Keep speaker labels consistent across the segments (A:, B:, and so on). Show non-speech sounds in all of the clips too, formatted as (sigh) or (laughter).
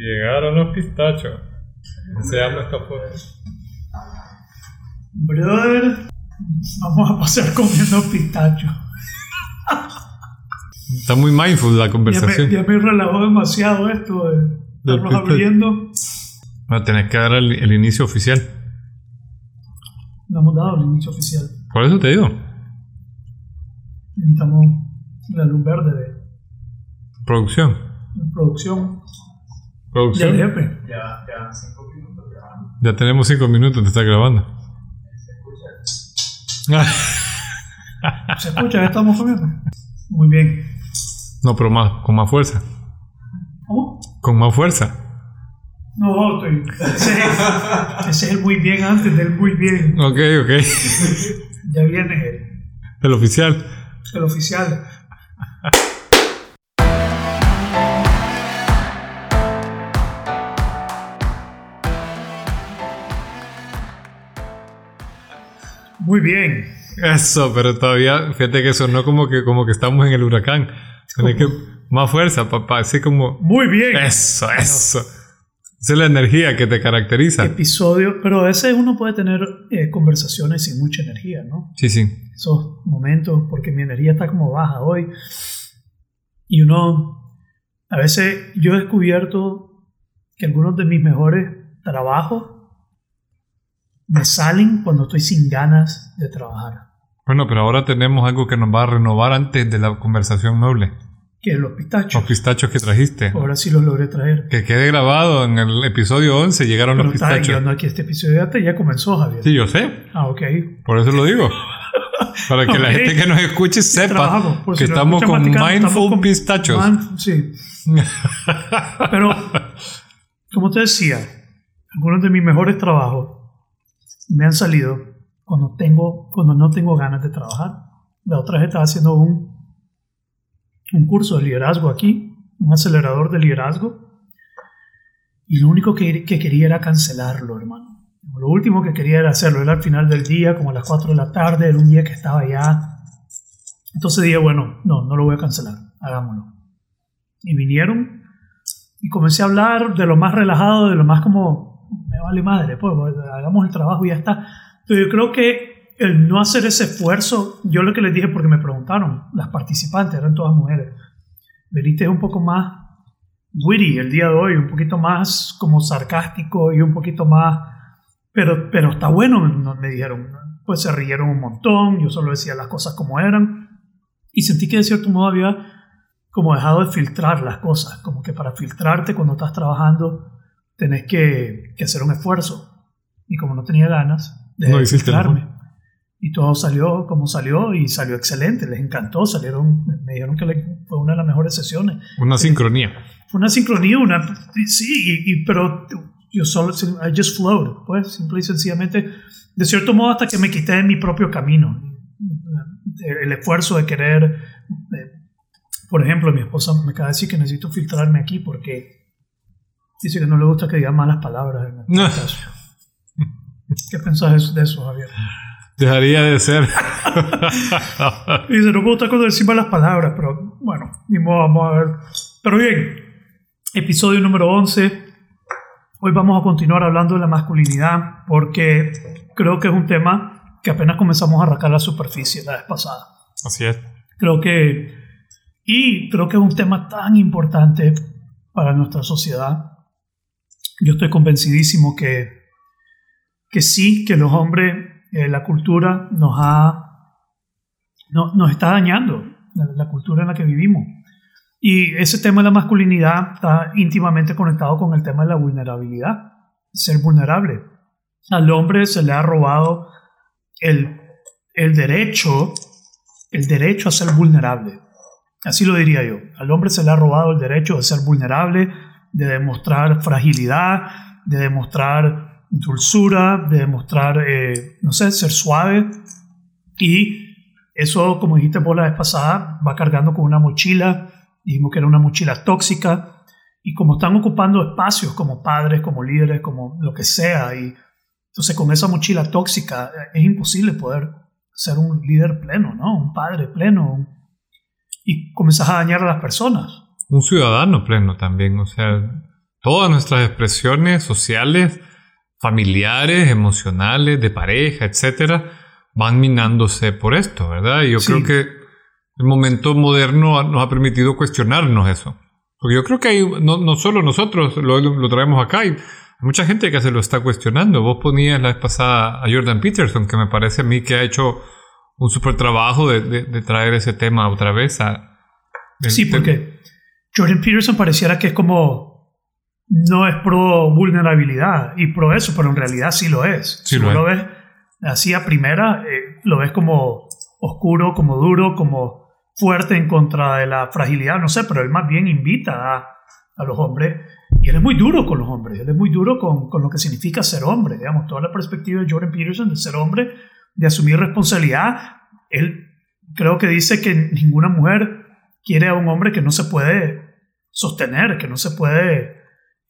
A: Llegaron los pistachos. Se llama esta foto.
B: Brother, vamos a pasar comiendo pistacho.
A: Está muy mindful la
B: Ya me,
A: conversación.
B: ya me relajó demasiado esto de estarnos abriendo.
A: A tener que dar el, el inicio oficial.
B: No hemos dado el inicio oficial.
A: Por eso te digo.
B: Necesitamos la luz verde de,
A: Producción.
B: de producción
A: Producción.
B: jefe.
C: Ya, ya, cinco minutos grabando.
A: Ya tenemos cinco minutos de estar grabando.
C: Se escucha.
B: ¿Se escucha? ¿Ya estamos comiendo? Muy bien.
A: No, pero más, con más fuerza.
B: ¿Cómo?
A: Con más fuerza.
B: No, estoy. Ese es, ese es el muy bien antes del muy bien.
A: Ok, ok.
B: Ya viene el,
A: El oficial.
B: el oficial. Muy bien.
A: Eso, pero todavía, fíjate que sonó como que, como que estamos en el huracán. Tiene que más fuerza, papá. Así como.
B: Muy bien.
A: Eso, eso. Esa es la energía que te caracteriza.
B: Episodio, pero a veces uno puede tener eh, conversaciones sin mucha energía, ¿no?
A: Sí, sí.
B: Esos momentos, porque mi energía está como baja hoy. Y uno, a veces yo he descubierto que algunos de mis mejores trabajos me salen cuando estoy sin ganas de trabajar.
A: Bueno, pero ahora tenemos algo que nos va a renovar antes de la conversación noble.
B: Que los pistachos.
A: Los pistachos que trajiste.
B: Ahora sí los logré traer.
A: Que quede grabado en el episodio 11, llegaron
B: Pero
A: los
B: está
A: pistachos.
B: no aquí este episodio ya, ya comenzó, Javier.
A: Sí, yo sé.
B: Ah, ok.
A: Por eso lo digo. Para que (laughs) la
B: Ok.
A: gente que nos escuche sepa que
B: si
A: estamos con mindful
B: con
A: pistachos.
B: man- sí. (laughs) Pero, como te decía, algunos de mis mejores trabajos me han salido cuando, tengo, cuando no tengo ganas de trabajar. La otra vez estaba haciendo un, un curso de liderazgo aquí, un acelerador de liderazgo, y lo único que, que quería era cancelarlo, hermano. Lo último que quería era hacerlo, era al final del día, como a las 4 de la tarde, era un día que estaba ya. Entonces dije, bueno, no, no lo voy a cancelar, hagámoslo. Y vinieron y comencé a hablar de lo más relajado, de lo más como, me vale madre, pues pues, hagamos el trabajo y ya está. Pero yo creo que el no hacer ese esfuerzo, yo lo que les dije porque me preguntaron, las participantes eran todas mujeres, veniste un poco más witty el día de hoy, un poquito más como sarcástico y un poquito más, pero, pero está bueno, no- me dijeron, pues se rieron un montón, yo solo decía las cosas como eran y sentí que de cierto modo había como dejado de filtrar las cosas, como que para filtrarte cuando estás trabajando tenés que, que hacer un esfuerzo. Y como no tenía ganas,
A: No
B: de
A: el
B: filtrarme. Y todo salió como salió y salió excelente, les encantó, salieron, me dijeron que le- fue una de las mejores sesiones.
A: Una sincronía.
B: Fue una sincronía, una, sí, y, y- pero yo solo, I just flowed, pues, simple y sencillamente, de cierto modo hasta que me quité de mi propio camino. El esfuerzo de querer, eh, por ejemplo, mi esposa me acaba de decir que necesito filtrarme aquí porque dice que no le gusta que diga malas palabras en el
A: No.
B: ¿Qué pensás de eso, Javier?
A: Dejaría de ser. (laughs)
B: Dice, no me gusta cuando decimos las palabras, pero bueno, ni modo, vamos a ver. Pero bien, episodio número 11. Hoy vamos a continuar hablando de la masculinidad porque creo que es un tema que apenas comenzamos a arrancar la superficie la vez pasada.
A: Así es.
B: Creo que, y creo que es un tema tan importante para nuestra sociedad. Yo estoy convencidísimo que, que sí, que los hombres, eh, la cultura nos ha, no- nos está dañando, la, la cultura en la que vivimos. Y ese tema de la masculinidad está íntimamente conectado con el tema de la vulnerabilidad, ser vulnerable. Al hombre se le ha robado el, el derecho, el derecho a ser vulnerable. Así lo diría yo. Al hombre se le ha robado el derecho de ser vulnerable, de demostrar fragilidad, de demostrar dulzura, de demostrar, eh, no sé, ser suave. Y eso, como dijiste por la vez pasada, va cargando con una mochila. Dijimos que era una mochila tóxica. Y como están ocupando espacios como padres, como líderes, como lo que sea, y entonces con esa mochila tóxica eh, es imposible poder ser un líder pleno, ¿no? Un padre pleno. Y comenzás a dañar a las personas.
A: Un ciudadano pleno también. O sea, todas nuestras expresiones sociales, familiares, emocionales, de pareja, etcétera, van minándose por esto, ¿verdad? Y yo
B: Sí.
A: creo que el momento moderno nos ha permitido cuestionarnos eso. Porque yo creo que hay, no, no solo nosotros lo, lo traemos acá, hay mucha gente que se lo está cuestionando. Vos ponías la vez pasada a Jordan Peterson, que me parece a mí que ha hecho un súper trabajo de, de- de traer ese tema otra vez a... el
B: Sí, porque Jordan Peterson pareciera que es como no es pro vulnerabilidad y pro eso, pero en realidad sí lo es.
A: Sí
B: si
A: lo es.
B: lo ves así a primera, eh, lo ves como oscuro, como duro, como fuerte en contra de la fragilidad, no sé, pero él más bien invita a, a los hombres y él es muy duro con los hombres, él es muy duro con, con lo que significa ser hombre, digamos, toda la perspectiva de Jordan Peterson de ser hombre, de asumir responsabilidad. Él creo que dice que ninguna mujer quiere a un hombre que no se puede sostener, que no se puede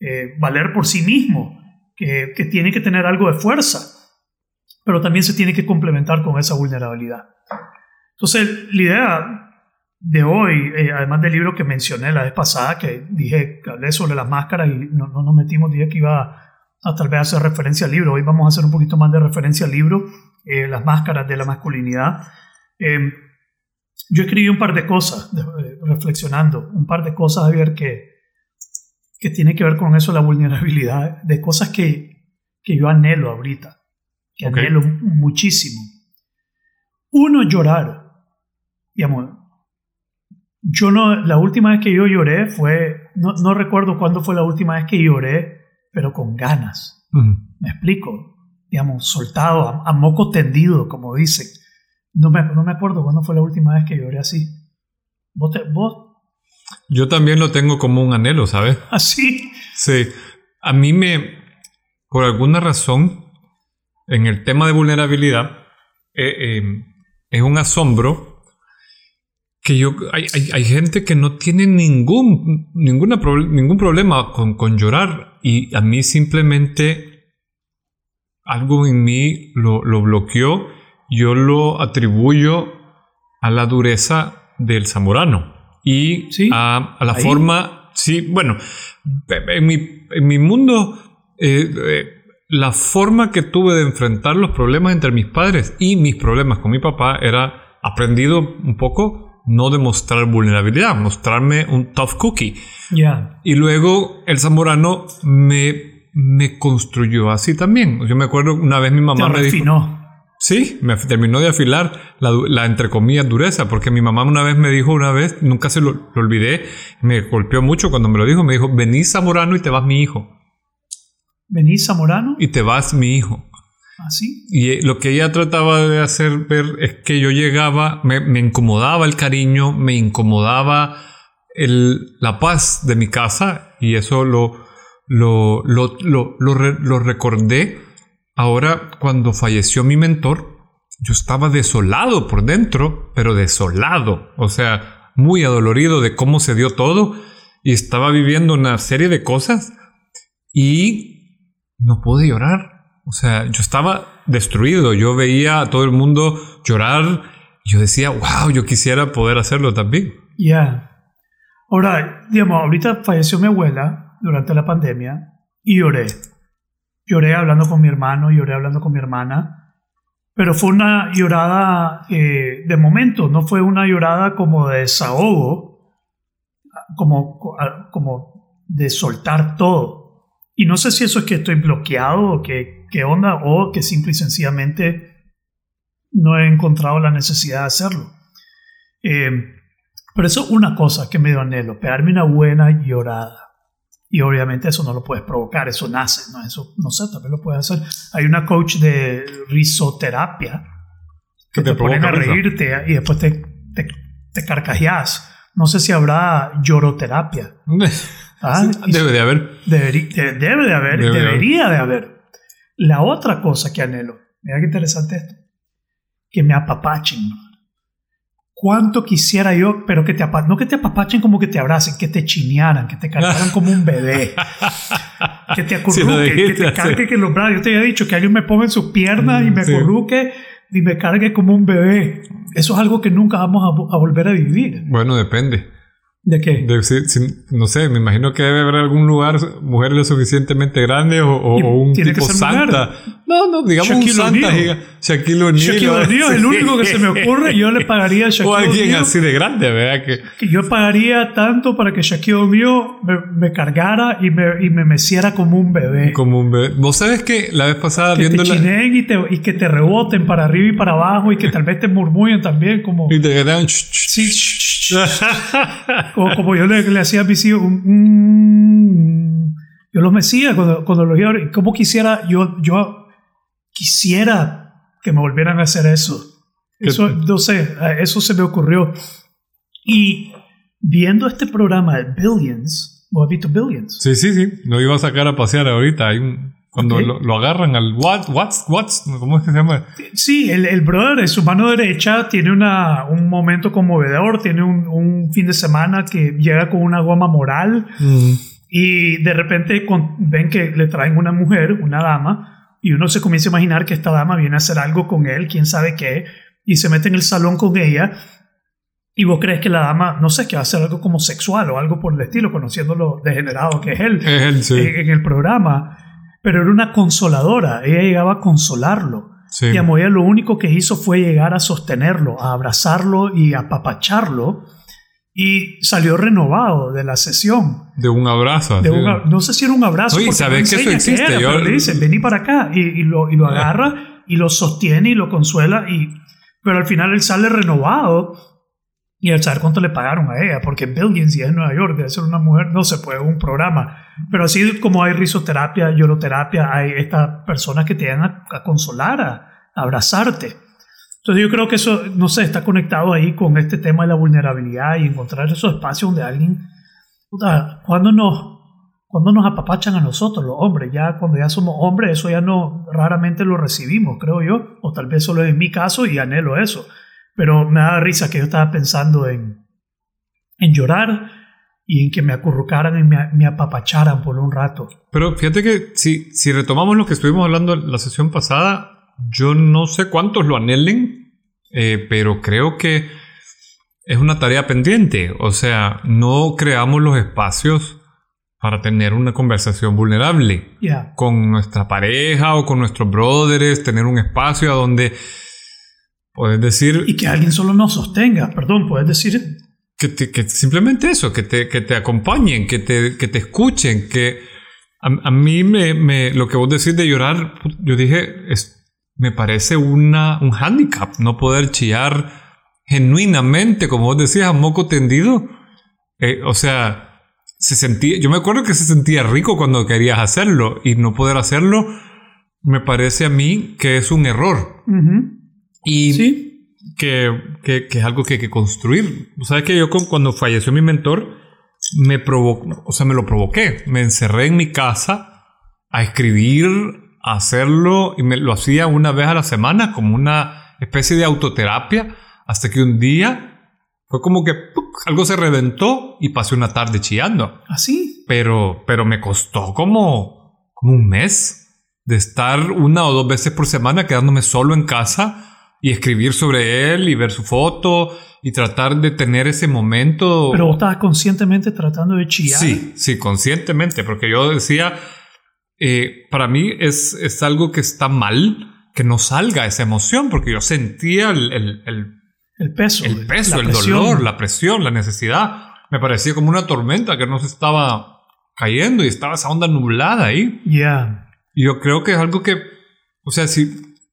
B: eh, valer por sí mismo, que, que tiene que tener algo de fuerza, pero también se tiene que complementar con esa vulnerabilidad. Entonces, la idea de hoy, eh, además del libro que mencioné la vez pasada, que dije que hablé sobre las máscaras y no, no nos metimos, dije que iba a tal vez hacer referencia al libro. Hoy vamos a hacer un poquito más de referencia al libro, eh, Las máscaras de la masculinidad. Eh, yo escribí un par de cosas, eh, reflexionando, un par de cosas, Javier, que, que tiene que ver con eso, la vulnerabilidad, de cosas que, que yo anhelo ahorita, que
A: Ok.
B: anhelo muchísimo. Uno, llorar. Digamos, yo no, la última vez que yo lloré fue, no, no recuerdo cuándo fue la última vez que lloré, pero con ganas. Me explico. Digamos, soltado, a, a moco tendido, como dicen. No me, no me acuerdo cuándo fue la última vez que lloré así. ¿Vos, te- vos
A: Yo también lo tengo como un anhelo, ¿sabes?
B: así?
A: Sí, a mí me, por alguna razón, en el tema de vulnerabilidad, eh, eh, es un asombro que yo, hay, hay- hay gente que no tiene ningún, ninguna ningún problema con, con llorar y a mí simplemente algo en mí lo, lo bloqueó, yo lo atribuyo a la dureza del zamorano y
B: Sí,
A: a, a la
B: ahí.
A: forma, sí, bueno, en mi, en mi mundo, eh, eh, la forma que tuve de enfrentar los problemas entre mis padres y mis problemas con mi papá era aprendido un poco no demostrar vulnerabilidad, mostrarme un tough cookie. Y luego el zamorano me, me construyó así también. Yo me acuerdo una vez mi
B: Te
A: mamá me dijo... Sí, me terminó de afilar la, la entre comillas dureza, porque mi mamá una vez me dijo, una vez, nunca se lo, lo olvidé, me golpeó mucho cuando me lo dijo, me dijo, vení Zamorano y te vas mi hijo,
B: ¿Venís Zamorano?
A: y te vas mi hijo.
B: Así.
A: Y eh, lo que ella trataba de hacer ver es que yo llegaba, me, me incomodaba el cariño, me incomodaba el, la paz de mi casa y eso lo, lo, lo, lo recordé ahora cuando falleció mi mentor. Yo estaba desolado por dentro, pero desolado, o sea, muy adolorido de cómo se dio todo y estaba viviendo una serie de cosas y no pude llorar. O sea, yo estaba destruido. Yo veía a todo el mundo llorar. Y yo decía, wow, yo quisiera poder hacerlo también.
B: Ya. Ahora, digamos, ahorita falleció mi abuela durante la pandemia y lloré. Lloré hablando con mi hermano, lloré hablando con mi hermana, pero fue una llorada eh, de momento, no fue una llorada como de desahogo, como, como de soltar todo. Y no sé si eso es que estoy bloqueado o que, qué onda, o que simple y sencillamente no he encontrado la necesidad de hacerlo. Eh, pero eso es una cosa que me dio anhelo, pegarme una buena llorada. Y obviamente eso no lo puedes provocar, eso nace, ¿no? Eso, no sé, tal vez lo puedes hacer. Hay una coach de risoterapia que
A: Que
B: te,
A: te
B: ponen a reírte y después te, te, te carcajeas. No sé si habrá lloroterapia. (laughs) ¿ah?
A: Debe de haber.
B: De- debe de haber,
A: Debe de
B: debería de haber. La otra cosa que anhelo, mira qué interesante esto, que me apapachen. ¿Cuánto quisiera yo, pero que te no que te apapachen como que te abracen, que te chinearan, que te cargaran como un bebé, (laughs) que te
A: Sí,
B: acurruquen, que te
A: sí.
B: cargue en los brazos. Yo te había dicho que alguien me ponga en sus piernas y me
A: Sí.
B: acurruque y me cargue como un bebé. Eso es algo que nunca vamos a, a volver a vivir.
A: Bueno, depende.
B: ¿De qué?
A: De- si- si- no sé, me imagino que debe haber algún lugar, mujeres lo suficientemente grandes o, o- o un tipo santa. No, no, digamos
B: Shaquille
A: un santa. Shaquille O'Neal.
B: Shaquille
A: o-
B: O'Neal es el único que se me ocurre. Yo le pagaría a (laughs)
A: O
B: Shaquille
A: alguien
B: O'Neal.
A: así de grande, ¿verdad? Que,
B: que yo pagaría tanto para que Shaquille O'Neal me, me cargara y me, y me meciera como un bebé.
A: como un bebé. Vos sabes que la vez pasada
B: que te
A: viendo la...
B: chineen y, te, y que te reboten para arriba y para abajo y que tal vez te murmullen también como...
A: Y te ch-
B: Sí, como, (laughs) como yo le, le hacía a mis hijos un... yo los mecía cuando, cuando los iba a- Como quisiera, yo, yo quisiera que me volvieran a hacer eso. Eso, no sé, eso se me ocurrió. Y viendo este programa de Billions, ¿vos has visto Billions?
A: Sí, sí, sí. Lo iba a sacar a pasear ahorita. Hay un... Cuando
B: Ok.
A: lo, lo agarran al what, what's, what's, ¿cómo es que se llama?
B: Sí, el, el brother su mano derecha tiene una, un momento conmovedor, tiene un, un fin de semana que llega con una goma moral y de repente con- ven que le traen una mujer, una dama, y uno se comienza a imaginar que esta dama viene a hacer algo con él, quién sabe qué, y se mete en el salón con ella. Y vos crees que la dama, no sé, que va a hacer algo como sexual o algo por el estilo, conociendo lo degenerado que es él (laughs)
A: Es él, sí.
B: en, en el programa. Pero era una consoladora, ella llegaba a consolarlo.
A: sí.
B: Y a Moya lo único que hizo fue llegar a sostenerlo, a abrazarlo y a apapacharlo. Y salió renovado de la sesión.
A: De un abrazo.
B: De no sé si era un abrazo.
A: Oye, ¿sabes que eso existe?
B: era,
A: Yo-
B: pero le dicen, vení para acá. Y, y lo, y lo agarra y lo sostiene y lo consuela. Y, pero al final él sale renovado. Y al saber cuánto le pagaron a ella, porque Billions y es en Nueva York, debe ser una mujer, no se puede, un programa. Pero así como hay risoterapia, lloroterapia, hay estas personas que te dan a, a consolar, a, a abrazarte. Entonces yo creo que eso, no sé, está conectado ahí con este tema de la vulnerabilidad y encontrar esos espacios donde alguien, cuando nos, cuando nos apapachan a nosotros, los hombres, ya cuando ya somos hombres, eso ya no, raramente lo recibimos, creo yo, o tal vez solo es mi caso y anhelo eso. Pero me da risa que yo estaba pensando en, en llorar y en que me acurrucaran y me, me apapacharan por un rato.
A: Pero fíjate que si, si retomamos lo que estuvimos hablando la sesión pasada, yo no sé cuántos lo anhelen, eh, pero creo que es una tarea pendiente. O sea, no creamos los espacios para tener una conversación vulnerable
B: Ya.
A: con nuestra pareja o con nuestros brothers, tener un espacio a donde puedes decir
B: Y que alguien solo nos sostenga, perdón, puedes decir,
A: que, te- que simplemente eso, que te, que te acompañen, que te, que te escuchen, que a, a mí me, me- lo que vos decís de llorar, yo dije, es, me parece una, un hándicap, no poder chillar genuinamente, como vos decías, a moco tendido. Eh, o sea, se sentía, yo me acuerdo que se sentía rico cuando querías hacerlo y no poder hacerlo, me parece a mí que es un error.
B: ujú,
A: Y
B: sí,
A: que, que- que es algo que hay que construir. Sea, que yo con- cuando falleció mi mentor, me provocó, o sea, me lo provoqué. Me encerré en mi casa a escribir, hacerlo, y me lo hacía una vez a la semana, como una especie de autoterapia, hasta que un día fue como que ¡puc! algo se reventó y pasé una tarde chillando.
B: así.
A: Pero, pero me costó como, como un mes de estar una o dos veces por semana quedándome solo en casa y escribir sobre él y ver su foto y tratar de tener ese momento.
B: Pero vos estabas conscientemente tratando de chillar.
A: Sí, sí, conscientemente, porque yo decía, eh, para mí es, es algo que está mal que no salga esa emoción, porque yo sentía el, el- el-
B: El peso.
A: el peso, el
B: presión.
A: dolor, la presión, la necesidad. Me parecía como una tormenta que no se estaba cayendo y estaba esa onda nublada ahí.
B: Ya.
A: Y yo creo que es algo que, o sea, si,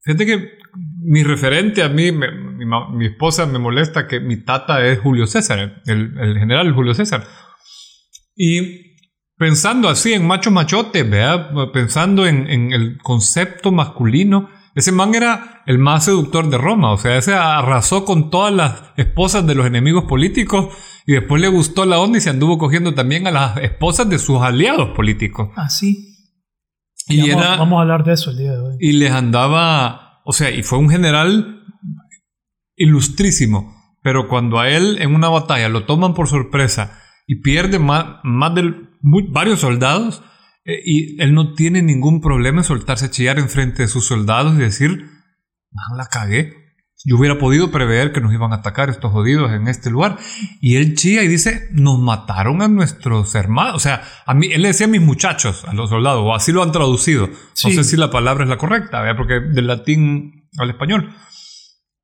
A: fíjate que mi referente a mí, me- mi, mi esposa me molesta que mi tata es Julio César, el, el general Julio César. Y pensando así en macho machote, ¿verdad? pensando en, en el concepto masculino, ese man era el más seductor de Roma, o sea, ese arrasó con todas las esposas de los enemigos políticos y después le gustó la onda y se anduvo cogiendo también a las esposas de sus aliados políticos.
B: Así.
A: Y
B: vamos,
A: era,
B: vamos a hablar de eso el día de hoy.
A: y les andaba, o sea, y fue un general ilustrísimo, pero cuando a él en una batalla lo toman por sorpresa y pierde más, más de varios soldados, eh, y él no tiene ningún problema en soltarse a chillar enfrente de sus soldados y decir, man, la cagué. yo hubiera podido prever que nos iban a atacar estos jodidos en este lugar. Y él chía y dice, nos mataron a nuestros hermanos. O sea, a mí, él le decía a mis muchachos, a los soldados, o así lo han traducido.
B: Sí.
A: No sé si la palabra es la correcta, ¿verdad? porque del latín al español.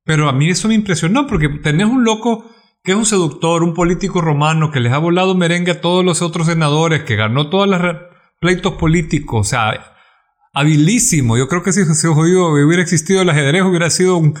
A: Pero a mí eso me impresionó, porque tenés un loco que es un seductor, un político romano que les ha volado merengue a todos los otros senadores, que ganó todos los pleitos políticos, o sea, habilísimo. Yo creo que si jodido hubiera existido el ajedrez, hubiera sido un...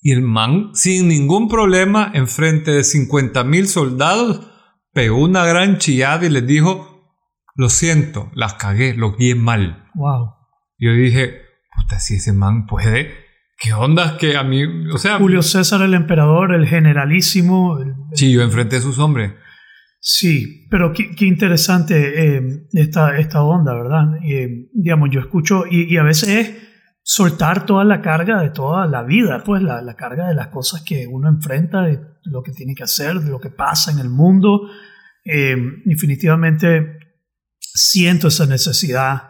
A: Y el man, sin ningún problema, enfrente de 50 mil soldados, pegó una gran chillada y les dijo, lo siento, las cagué, lo guié mal.
B: Wow.
A: Yo dije, puta, si ese man puede, ¿qué onda? Que a mí, o sea,
B: Julio César, el emperador, el generalísimo. el-
A: sí, yo enfrenté a sus hombres.
B: Sí, pero qué, qué interesante eh, esta, esta onda, ¿verdad? Eh, digamos, yo escucho y, y a veces es soltar toda la carga de toda la vida, pues la, la carga de las cosas que uno enfrenta, de lo que tiene que hacer, de lo que pasa en el mundo. Eh, definitivamente siento esa necesidad.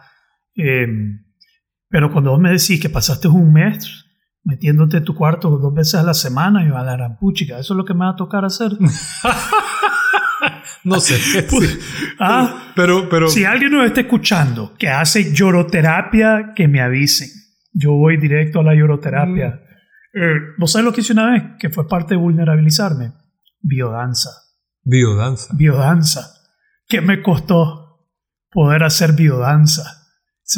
B: eh, pero cuando vos me decís que pasaste un mes metiéndote en tu cuarto dos veces a la semana y a la gran puchica, eso es lo que me va a tocar hacer. (laughs)
A: No sé. sí. (laughs)
B: Ah,
A: Pero, pero.
B: Si alguien nos está escuchando que hace lloroterapia, que me avisen. Yo voy directo a la lloroterapia. Eh, ¿Vos sabés lo que hice una vez? Que fue parte de vulnerabilizarme. Biodanza.
A: Biodanza.
B: Biodanza. ¿Qué me costó poder hacer biodanza?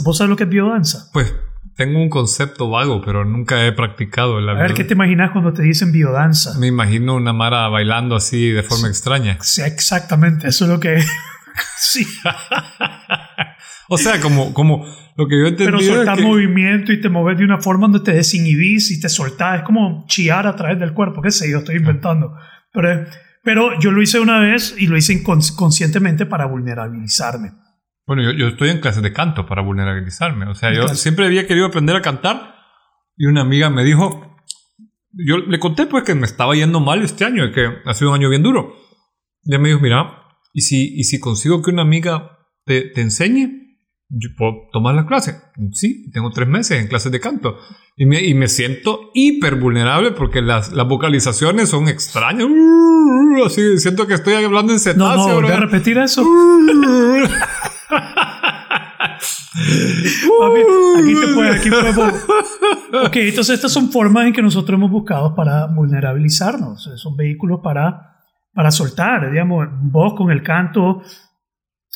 B: ¿Vos sabés lo que es biodanza?
A: Pues tengo un concepto vago, pero nunca he practicado. La
B: A ver. ¿qué te imaginas cuando te dicen biodanza?
A: Me imagino una Mara bailando así de forma extraña.
B: Sí, exactamente, eso es lo que (laughs) sí, (laughs)
A: O sea, como, como lo que yo entendí.
B: pero
A: es
B: soltar
A: que-
B: movimiento y te moves de una forma donde te desinhibís y te soltás, es como chillar a través del cuerpo, qué sé yo, estoy inventando. Pero, pero yo lo hice una vez y lo hice incons- conscientemente para vulnerabilizarme.
A: Bueno, yo, yo estoy en clases de canto para vulnerabilizarme. O sea, yo
B: Claro.
A: siempre había querido aprender a cantar y una amiga me dijo, yo le conté pues que me estaba yendo mal este año, que ha sido un año bien duro. Y ella me dijo, mira, ¿y si, y si consigo que una amiga te, te enseñe? Yo puedo tomar la clase. Sí, tengo tres meses en clases de canto. Y me, y me siento hiper vulnerable porque las, las vocalizaciones son extrañas. (laughs) Así, siento que estoy hablando en
B: No,
A: cetáceo.
B: no, volví a
A: ¿verdad?
B: repetir eso. (laughs) (laughs) Papi, aquí te puede, aquí podemos- Ok, entonces estas son formas en que nosotros hemos buscado para vulnerabilizarnos. Son vehículos para, para soltar, digamos, vos con el canto,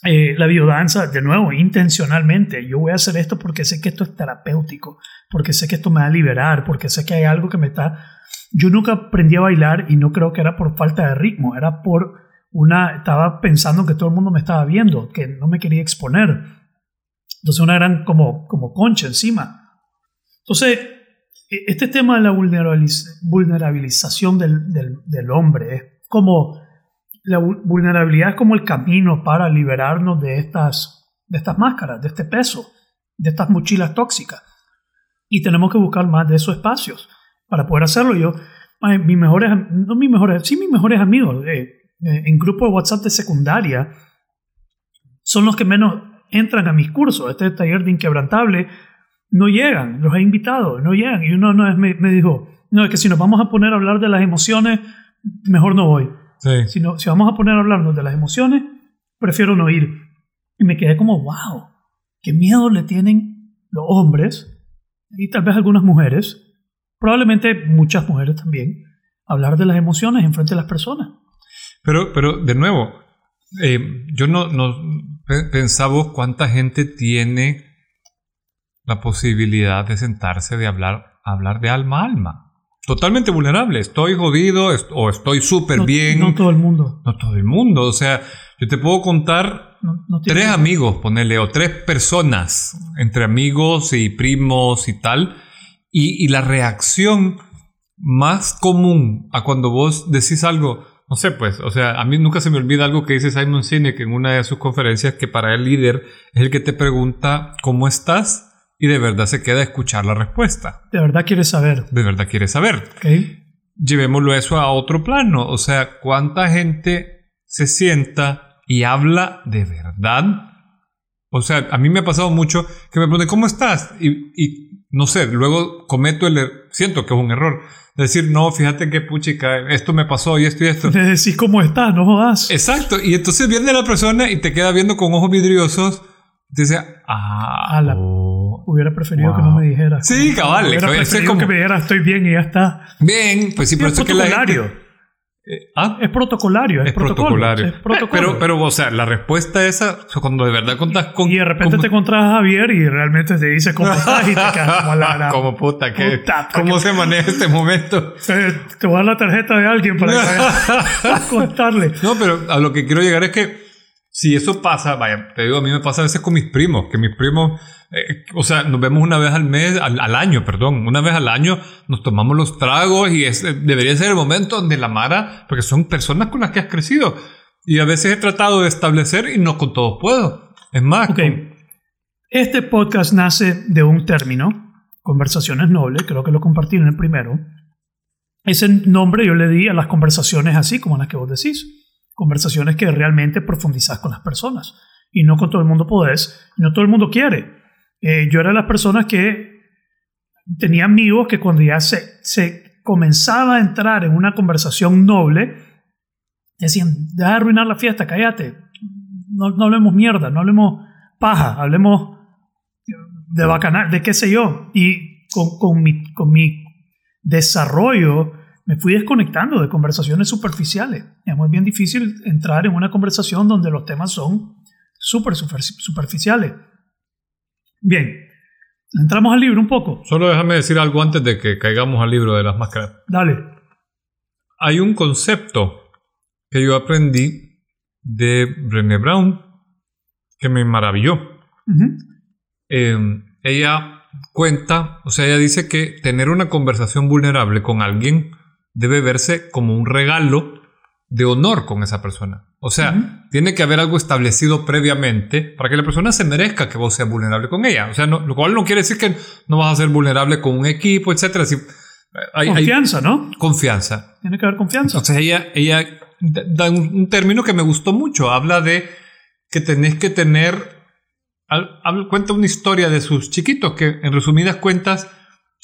B: eh, la biodanza, de nuevo, intencionalmente. Yo voy a hacer esto porque sé que esto es terapéutico, porque sé que esto me va a liberar, porque sé que hay algo que me está... Yo nunca aprendí a bailar y no creo que era por falta de ritmo, era por una... Estaba pensando que todo el mundo me estaba viendo, que no me quería exponer. Entonces una gran como, como concha encima. Entonces, e- este tema de la vulnerabiliz- vulnerabilización del, del, hombre es como la vul- vulnerabilidad es como el camino para liberarnos de estas, de estas máscaras, de este peso, de estas mochilas tóxicas. Y tenemos que buscar más de esos espacios para poder hacerlo. Yo, mis mejores, no mis mejores, sí mis mejores amigos, eh, en grupo de WhatsApp de secundaria, son los que menos entran a mis cursos. Este taller de inquebrantable no llegan, los he invitado, no llegan. Y uno una vez me, me dijo, no, es que si nos vamos a poner a hablar de las emociones, mejor no voy.
A: Sí.
B: Si, no- si vamos a poner a hablarnos de las emociones, prefiero no ir. Y me quedé como, wow, qué miedo le tienen los hombres y tal vez algunas mujeres, probablemente muchas mujeres también, hablar de las emociones en frente de las personas.
A: Pero, pero de nuevo, eh, yo no, no cuánta gente tiene la posibilidad de sentarse, de hablar, hablar de alma a alma. Totalmente vulnerable. Estoy jodido est- o estoy súper
B: No,
A: bien.
B: no todo el mundo.
A: No todo el mundo. O sea, yo te puedo contar
B: No, no tiene-
A: tres amigos, ponele, o tres personas, entre amigos y primos y tal, y, y la reacción más común a cuando vos decís algo, no sé, pues, o sea, a mí nunca se me olvida algo que dice Simon Sinek en una de sus conferencias, que para el líder es el que te pregunta cómo estás y de verdad se queda a escuchar la respuesta.
B: De verdad quieres saber.
A: De verdad quiere saber
B: ¿ok?
A: llevémoslo eso a otro plano. O sea, ¿cuánta gente se sienta y habla de verdad O sea, a mí me ha pasado mucho que me preguntan, ¿cómo estás? Y, y no sé, luego cometo el, er- siento que es un error. de Decir, no, fíjate que puchica, esto me pasó y esto y esto. (laughs)
B: Le decís cómo estás, no jodas.
A: Exacto. Y entonces viene la persona y te queda viendo con ojos vidriosos. Te dice, ah,
B: A la-
A: oh,
B: Hubiera preferido
A: Wow.
B: que no me dijeras.
A: Sí, cabal,
B: Hubiera preferido
A: como-
B: que me dijeras estoy bien y ya está.
A: Bien, pues sí, pero
B: es
A: que la gente... Eh, ¿Ah?
B: Es protocolario. Es,
A: protocolario.
B: Es protocolo.
A: Pero, pero, o sea, la respuesta esa, cuando de verdad contás con...
B: y de repente te encontrás a Javier y realmente te dice cómo (laughs) estás y te quedas como la
A: Como puta, que,
B: Puta,
A: ¿cómo se maneja este momento? (laughs)
B: Te, te voy a dar la tarjeta de alguien para que (laughs) vayas a contarle.
A: No, pero a lo que quiero llegar es que si eso pasa, vaya, te digo, a mí me pasa a veces con mis primos, que mis primos, eh, o sea, nos vemos una vez al mes, al, al año, perdón, una vez al año nos tomamos los tragos y es, debería ser el momento donde la Mara, porque son personas con las que has crecido. Y a veces he tratado de establecer y no con todos puedo. Es más,
B: Ok.
A: con-
B: Este podcast nace de un término, conversaciones nobles, creo que lo compartí en el primero. Ese nombre yo le di a las conversaciones así como las que vos decís. Conversaciones que realmente profundizás con las personas. Y no con todo el mundo podés, no todo el mundo quiere. Eh, yo era de las personas que tenía amigos que cuando ya se, se comenzaba a entrar en una conversación noble, decían, deja de arruinar la fiesta, cállate. No, no hablemos mierda, no hablemos paja, hablemos de bacanal, de qué sé yo. Y con, con, mi, con mi desarrollo me fui desconectando de conversaciones superficiales. Es muy bien difícil entrar en una conversación donde los temas son súper super- superficiales. Bien, entramos al libro un poco.
A: solo déjame decir algo antes de que caigamos al libro de las máscaras.
B: Dale.
A: Hay un concepto que yo aprendí de Brené Brown que me maravilló. Eh, ella cuenta, o sea, ella dice que tener una conversación vulnerable con alguien debe verse como un regalo de honor con esa persona. O sea,
B: Ujú.
A: tiene que haber algo establecido previamente para que la persona se merezca que vos seas vulnerable con ella. O sea, no- lo cual no quiere decir que no vas a ser vulnerable con un equipo, etcétera. Si- hay, hay
B: Confianza, ¿no?
A: confianza.
B: Tiene que haber confianza.
A: Entonces ella, ella da un, un término que me gustó mucho. Habla de que tenés que tener... al- habla- cuenta una historia de sus chiquitos que en resumidas cuentas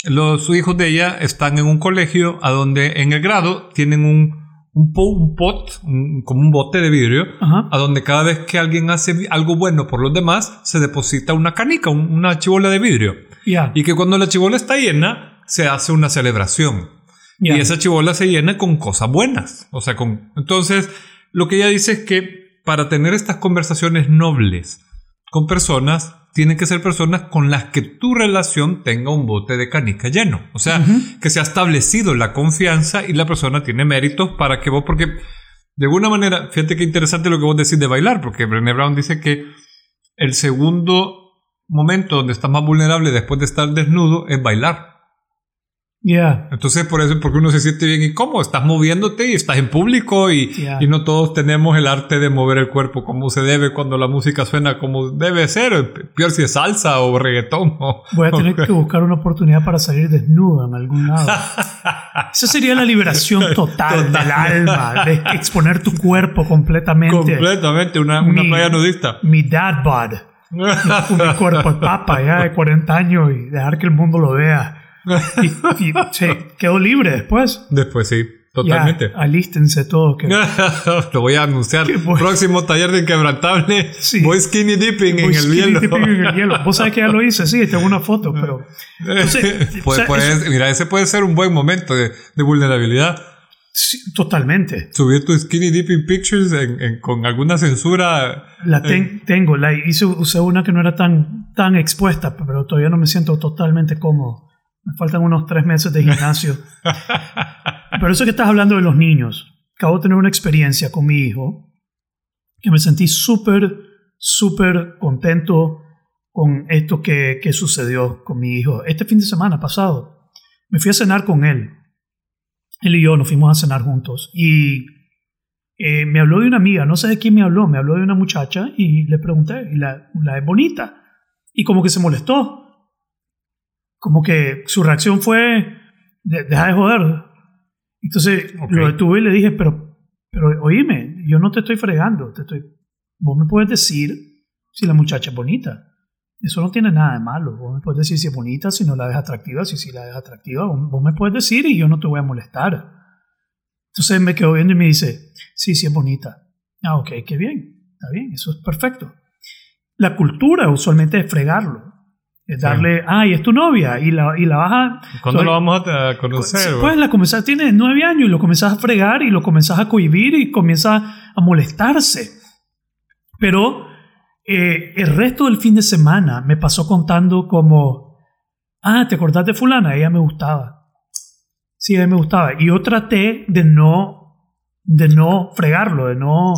A: los hijos de ella están en un colegio a donde en el grado tienen un, un, po- un pot, un- como un bote de vidrio,
B: Ajá.
A: a donde cada vez que alguien hace algo bueno por los demás se deposita una canica, un- una chibola de vidrio.
B: Ya.
A: Y que cuando la chibola está llena se hace una celebración.
B: ya.
A: Y esa chibola se llena con cosas buenas. O sea, con... Entonces, lo que ella dice es que para tener estas conversaciones nobles con personas, tienen que ser personas con las que tu relación tenga un bote de canica lleno. O sea, que se ha establecido la confianza y la persona tiene méritos para que vos, porque de alguna manera, fíjate qué interesante lo que vos decís de bailar, porque Brené Brown dice que el segundo momento donde estás más vulnerable después de estar desnudo es bailar.
B: Ya.
A: Entonces, por eso, porque uno se siente bien incómodo, estás moviéndote y estás en público y,
B: Ya.
A: y no todos tenemos el arte de mover el cuerpo como se debe cuando la música suena como debe ser, peor si es salsa o reggaetón. o-
B: Voy a tener que buscar una oportunidad para salir desnuda en algún lado. (laughs) Esa sería la liberación total, del alma, de exponer tu cuerpo completamente.
A: Completamente, una, una
B: Mi-
A: playa nudista.
B: Mi dad bod. Mi cuerpo de papa ya de 40 años y dejar que el mundo lo vea. Y, y se quedó libre después.
A: Después sí, totalmente.
B: Ya, alístense todos. Que (laughs)
A: Lo voy a anunciar.
B: Bueno.
A: Próximo taller de inquebrantable.
B: Sí.
A: Voy skinny dipping en
B: voy
A: el
B: skinny
A: hielo.
B: dipping en el hielo. Vos sabés que ya lo hice, sí, tengo una foto, pero. (laughs) Entonces,
A: Pues-
B: o sea,
A: pues, mira, ese puede ser un buen momento de, de vulnerabilidad.
B: Sí, totalmente.
A: Subir tu skinny dipping pictures en- en- con alguna censura.
B: La ten- tengo, la hice, usé una que no era tan, tan expuesta, pero todavía no me siento totalmente cómodo. Me faltan unos tres meses de gimnasio. (laughs) pero eso que estás hablando de los niños, acabo de tener una experiencia con mi hijo que me sentí súper, súper contento con esto que, que sucedió con mi hijo. Este fin de semana pasado me fui a cenar con él. Él y yo nos fuimos a cenar juntos y eh, me habló de una amiga, no sé de quién me habló, me habló de una muchacha y le pregunté, y la, la es bonita. Y como que se molestó. Como que su reacción fue, "De- deja de joder. Entonces
A: Ok.
B: lo detuve y le dije, pero, pero oíme, yo no te estoy fregando, te estoy, vos me puedes decir si la muchacha es bonita. Eso no tiene nada de malo. Vos me puedes decir si es bonita, si no la ves atractiva, si sí la ves atractiva. Vos vos me puedes decir y yo no te voy a molestar. Entonces me quedo viendo y me dice, sí, sí es bonita. Ah, ok, qué bien. Está bien, eso es perfecto. La cultura usualmente es fregarlo. Es darle, ay, es tu novia y la, y la vas a...
A: ¿Cuándo lo vamos a conocer?
B: Sí? Pues la comenzás, tiene nueve años y lo comenzás a fregar y lo comenzás a cohibir y comienza a molestarse. Pero eh, el resto del fin de semana me pasó contando como, ah, ¿te acordás de fulana? Ella me gustaba. Sí, ella me gustaba. Y yo traté de no, de no fregarlo, de no,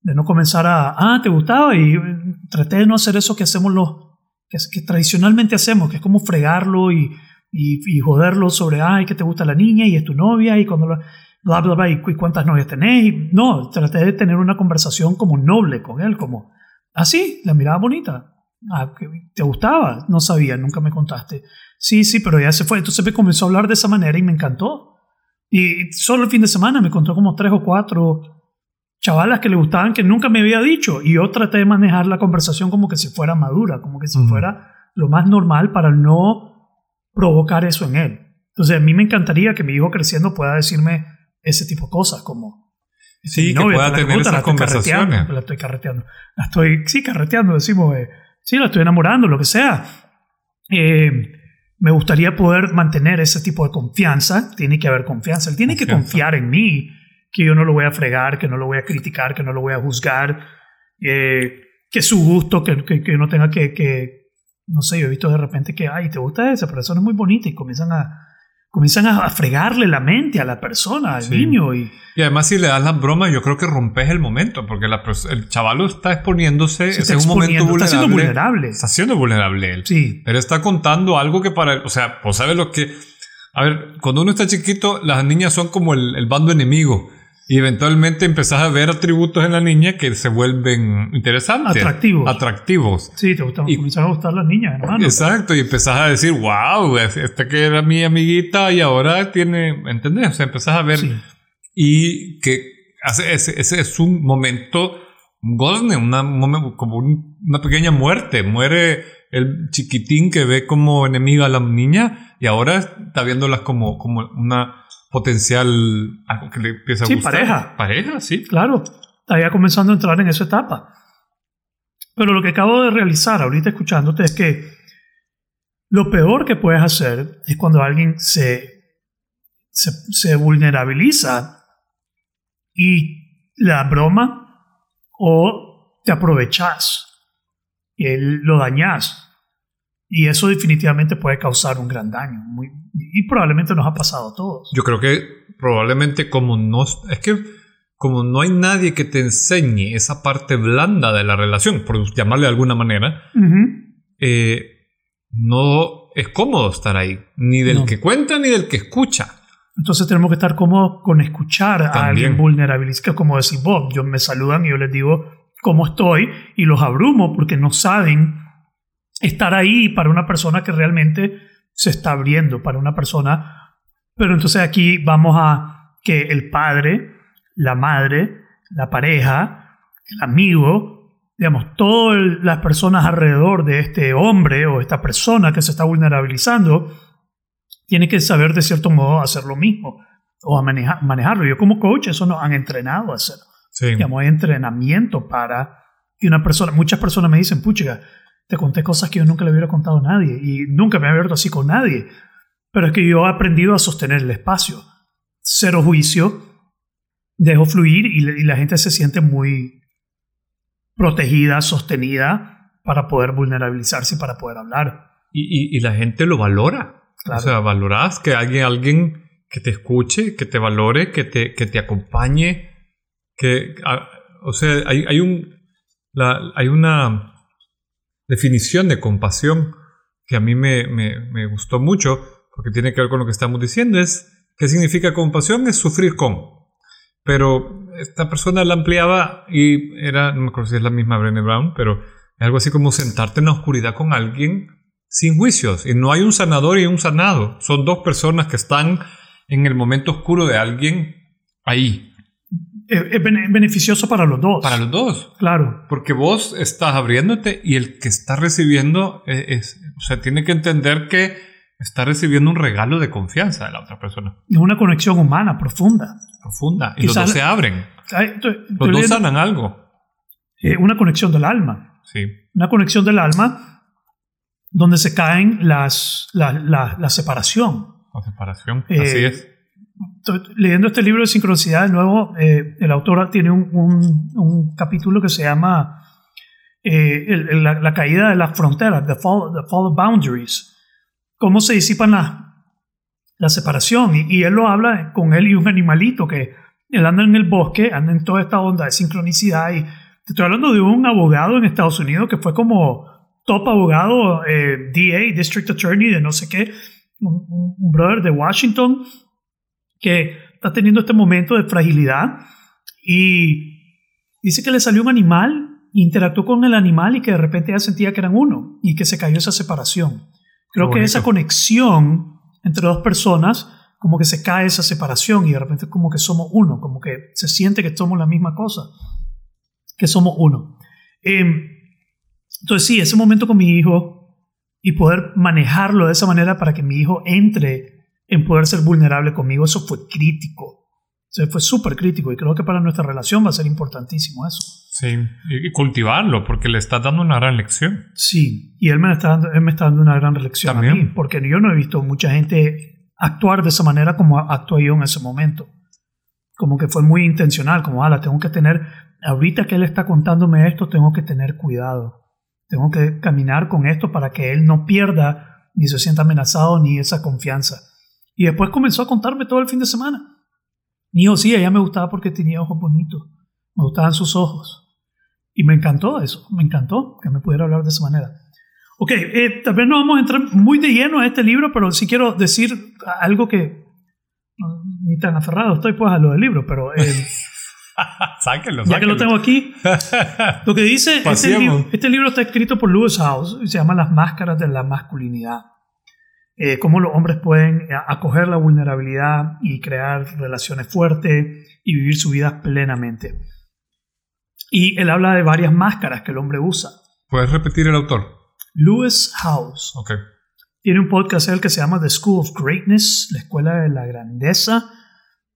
B: de no comenzar a, ah, ¿te gustaba? Y eh, traté de no hacer eso que hacemos los, que, tradicionalmente hacemos, que es como fregarlo y, y, joderlo sobre, ay, que te gusta la niña y es tu novia y cuando la- bla, y, cu- cuántas novias tenés. No, traté de tener una conversación como noble con él, como, así, la miraba bonita. Ah, ¿Te gustaba? No sabía, nunca me contaste. Sí, sí, pero ya se fue. Entonces me comenzó a hablar de esa manera y me encantó. Y solo el fin de semana me contó como tres o cuatro chavalas que le gustaban que nunca me había dicho. Y yo traté de manejar la conversación como que si fuera madura, como que si fuera lo más normal para no provocar eso en él. Entonces a mí me encantaría que mi hijo creciendo pueda decirme ese tipo de cosas como...
A: Sí, que
B: novia,
A: pueda tener
B: la
A: esas
B: estoy carreteando,
A: conversaciones.
B: La estoy carreteando. La estoy, sí, carreteando, decimos, eh, sí, la estoy enamorando, lo que sea. Eh, me gustaría poder mantener ese tipo de confianza. Tiene que haber confianza. Él tiene que confiar en mí, que yo no lo voy a fregar, que no lo voy a criticar, que no lo voy a juzgar, eh, que es su gusto, que, que, que no tenga que, que, no sé, yo he visto de repente que, ay, te gusta esa persona, es muy bonita y comienzan a, comienzan a, fregarle la mente a la persona, al
A: Sí.
B: niño y...
A: Y además si le das las bromas, yo creo que rompes el momento, porque la el chavalo está exponiéndose,
B: se
A: es
B: está
A: en un momento vulnerable.
B: está siendo vulnerable.
A: Está siendo vulnerable él.
B: Sí,
A: Pero está contando algo que para él, o sea, pues sabes lo que... A ver, cuando uno está chiquito, las niñas son como el, el bando enemigo. Y eventualmente empezás a ver atributos en la niña que se vuelven interesantes.
B: Atractivos.
A: Atractivos.
B: sí, te gustan,
A: Y-
B: comienzan a gustar las niñas, hermano.
A: Exacto, y empezás a decir, wow, esta que era mi amiguita y ahora tiene, ¿entendés? O sea, empezás a ver
B: Sí.
A: y que ese, ese es un momento, un gozne, una, como un- una pequeña muerte. Muere el chiquitín que ve como enemiga a la niña y ahora está viéndolas como, como una potencial, algo que le empieza a
B: Sí,
A: gustar.
B: pareja.
A: Pareja, sí.
B: Claro, está ya comenzando a entrar en esa etapa. Pero lo que acabo de realizar ahorita escuchándote es que lo peor que puedes hacer es cuando alguien se, se, se vulnerabiliza y le da broma o te aprovechas lo dañas. Y eso definitivamente puede causar un gran daño. muy- y probablemente nos ha pasado a todos.
A: Yo creo que probablemente como no... Es que como no hay nadie que te enseñe esa parte blanda de la relación, por llamarle de alguna manera, eh, no es cómodo estar ahí. Ni del
B: No.
A: que cuenta ni del que escucha.
B: Entonces tenemos que estar cómodos con escuchar a alguien vulnerabilizado, como decís vos, yo me saludan y yo les digo cómo estoy y los abrumo porque no saben estar ahí para una persona que realmente se está abriendo, para una persona. Pero entonces aquí vamos a que el padre, la madre, la pareja, el amigo, digamos, todas las personas alrededor de este hombre o esta persona que se está vulnerabilizando, tiene que saber de cierto modo hacer lo mismo o a maneja- manejarlo. Yo como coach eso nos han entrenado a hacerlo.
A: Sí.
B: Digamos, hay entrenamiento para que una persona, muchas personas me dicen, puchiga, te conté cosas que yo nunca le hubiera contado a nadie y nunca me he abierto así con nadie. Pero es que yo he aprendido a sostener el espacio. Cero juicio, dejo fluir y, le- y la gente se siente muy protegida, sostenida para poder vulnerabilizarse y para poder hablar.
A: Y, y- y la gente lo valora.
B: Claro.
A: O sea, valoras que alguien, alguien que te escuche, que te valore, que te, que te acompañe. Que, a- o sea, hay, hay, un, la- hay una definición de compasión que a mí me, me- gustó mucho, porque tiene que ver con lo que estamos diciendo, es ¿qué significa compasión? Es sufrir con. Pero esta persona la ampliaba y era, no me acuerdo si es la misma Brené Brown, pero algo así como sentarte en la oscuridad con alguien sin juicios. Y no hay un sanador y un sanado. Son dos personas que están en el momento oscuro de alguien ahí.
B: Es, es bene- beneficioso para los dos.
A: Para los dos.
B: Claro.
A: Porque vos estás abriéndote y el que está recibiendo es, es- o sea, tiene que entender que está recibiendo un regalo de confianza de la otra persona.
B: Es una conexión humana profunda.
A: Profunda. Y
B: Quizás-
A: los dos se abren. Los dos
B: leyendo,
A: sanan algo.
B: eh, una conexión del alma.
A: Sí.
B: Una conexión del alma donde se caen las, la, la- la separación.
A: La separación.
B: Eh,
A: Así es.
B: Leyendo este libro de sincronicidad de nuevo, eh, el autor tiene un, un- un capítulo que se llama eh, el- el- la, la caída de las fronteras, the fall, the fall of boundaries, cómo se disipan las la separación. Y, y él lo habla con él y un animalito que él anda en el bosque, anda en toda esta onda de sincronicidad. Y te estoy hablando de un abogado en Estados Unidos que fue como top abogado, eh, DA, District Attorney de no sé qué, un- un brother de Washington que está teniendo este momento de fragilidad y dice que le salió un animal, interactuó con el animal y que de repente ya sentía que eran uno y que se cayó esa separación. Creo que esa conexión entre dos personas, como que se cae esa separación y de repente como que somos uno, como que se siente que somos la misma cosa, que somos uno. Em, entonces sí, ese momento con mi hijo y poder manejarlo de esa manera para que mi hijo entre en poder ser vulnerable conmigo, eso fue crítico. O sea, fue súper crítico y creo que para nuestra relación va a ser importantísimo eso.
A: Sí. Y, cultivarlo, porque le estás dando una gran lección.
B: Sí, y él me está dando, él me está dando una gran lección a
A: También.
B: mí, porque yo no he visto mucha gente actuar de esa manera como actué yo en ese momento. Como que fue muy intencional, como, ala, tengo que tener, ahorita que él está contándome esto, tengo que tener cuidado. Tengo que caminar con esto para que él no pierda ni se sienta amenazado ni esa confianza. Y después comenzó a contarme todo el fin de semana. Mi hijo sí, ella me gustaba porque tenía ojos bonitos. Me gustaban sus ojos. Y me encantó eso, me encantó que me pudiera hablar de esa manera. Ok, eh, tal vez no vamos a entrar muy de lleno a este libro, pero sí quiero decir algo que no, ni tan aferrado estoy pues a lo del libro, pero eh, (laughs)
A: sáquenlo,
B: ya que lo tengo aquí, (laughs) lo que dice, este, li- este libro está escrito por Lewis House y se llama Las máscaras de la masculinidad. Eh, cómo los hombres pueden eh, acoger la vulnerabilidad y crear relaciones fuertes y vivir su vida plenamente. Y él habla de varias máscaras que el hombre usa.
A: ¿Puedes repetir el autor?
B: Lewis House
A: Ok.
B: tiene un podcast él que se llama The School of Greatness, la escuela de la grandeza.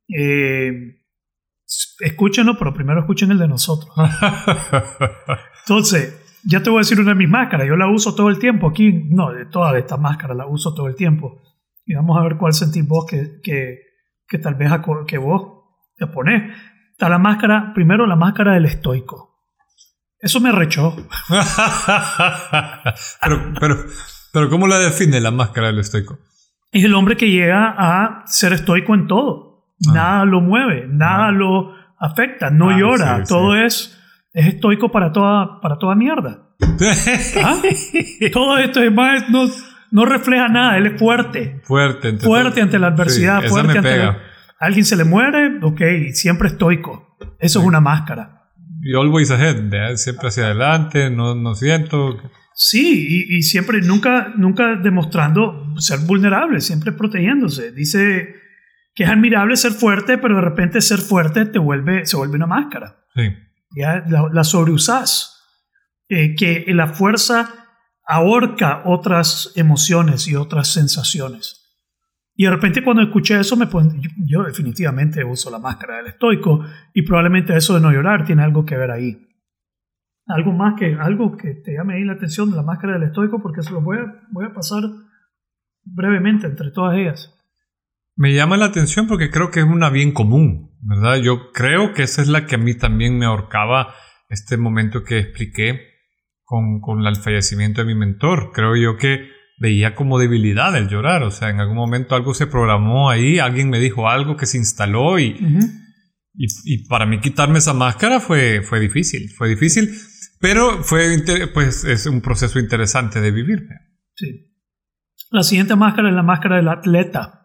B: Eh, escúchenlo, pero primero escuchen el de nosotros. (laughs) Entonces, ya te voy a decir una de mis máscaras. Yo la uso todo el tiempo aquí. No, de todas estas máscaras la uso todo el tiempo. Y vamos a ver cuál sentís vos que, que, que tal vez aco- que vos te pones. Está la máscara, primero la máscara del estoico. Eso me arrechó. (laughs)
A: pero, pero, pero, ¿cómo la define la máscara del estoico?
B: Es el hombre que llega a ser estoico en todo.
A: Ah.
B: Nada lo mueve, nada
A: Ah.
B: lo afecta, no
A: Ah,
B: llora.
A: sí,
B: todo
A: sí.
B: es, es estoico para toda, para toda mierda. (laughs) ¿Ah? todo esto es más, no, no refleja nada, él es fuerte.
A: Fuerte. ante
B: Fuerte ante la adversidad,
A: Sí,
B: fuerte ante la- alguien se le muere, ok, siempre estoico. Eso es una máscara.
A: Y always ahead, ¿verdad? siempre hacia adelante, no, no siento.
B: Sí, y, y siempre, nunca, nunca demostrando ser vulnerable, siempre protegiéndose. Dice que es admirable ser fuerte, pero de repente ser fuerte te vuelve, se vuelve una máscara.
A: Sí.
B: Ya la, la sobreusás. Eh, que la fuerza ahorca otras emociones y otras sensaciones. Y de repente cuando escuché eso, me pon- yo, definitivamente uso la máscara del estoico y probablemente eso de no llorar tiene algo que ver ahí. Algo más que algo que te llame ahí la atención de la máscara del estoico porque se lo voy a, voy a pasar brevemente entre todas ellas.
A: Me llama la atención porque creo que es una bien común, ¿verdad? Yo creo que esa es la que a mí también me ahorcaba este momento que expliqué con, con el fallecimiento de mi mentor. Creo yo que veía como debilidad el llorar, o sea, en algún momento algo se programó ahí, alguien me dijo algo que se instaló y, y, y para mí quitarme esa máscara fue, fue difícil, fue difícil, pero fue, pues, es un proceso interesante de vivir.
B: Sí. La siguiente máscara es la máscara del atleta.